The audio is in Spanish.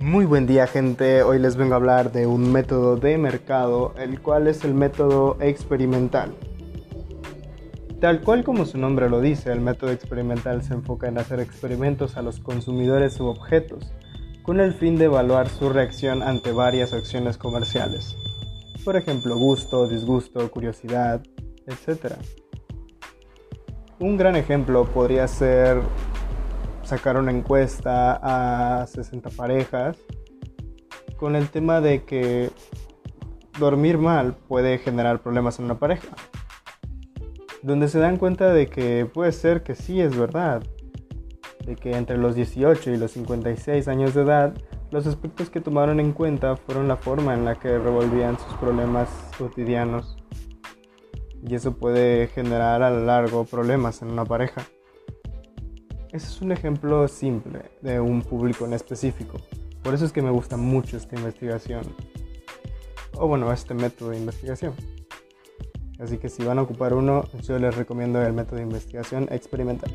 Muy buen día gente, hoy les vengo a hablar de un método de mercado, el cual es el método experimental. Tal cual como su nombre lo dice, el método experimental se enfoca en hacer experimentos a los consumidores u objetos, con el fin de evaluar su reacción ante varias acciones comerciales. Por ejemplo, gusto, disgusto, curiosidad, etc. Un gran ejemplo podría ser sacar una encuesta a 60 parejas con el tema de que dormir mal puede generar problemas en una pareja. Donde se dan cuenta de que puede ser que sí es verdad. De que entre los 18 y los 56 años de edad, los aspectos que tomaron en cuenta fueron la forma en la que revolvían sus problemas cotidianos. Y eso puede generar a lo largo problemas en una pareja. Ese es un ejemplo simple de un público en específico. Por eso es que me gusta mucho esta investigación. O bueno, este método de investigación. Así que si van a ocupar uno, yo les recomiendo el método de investigación experimental.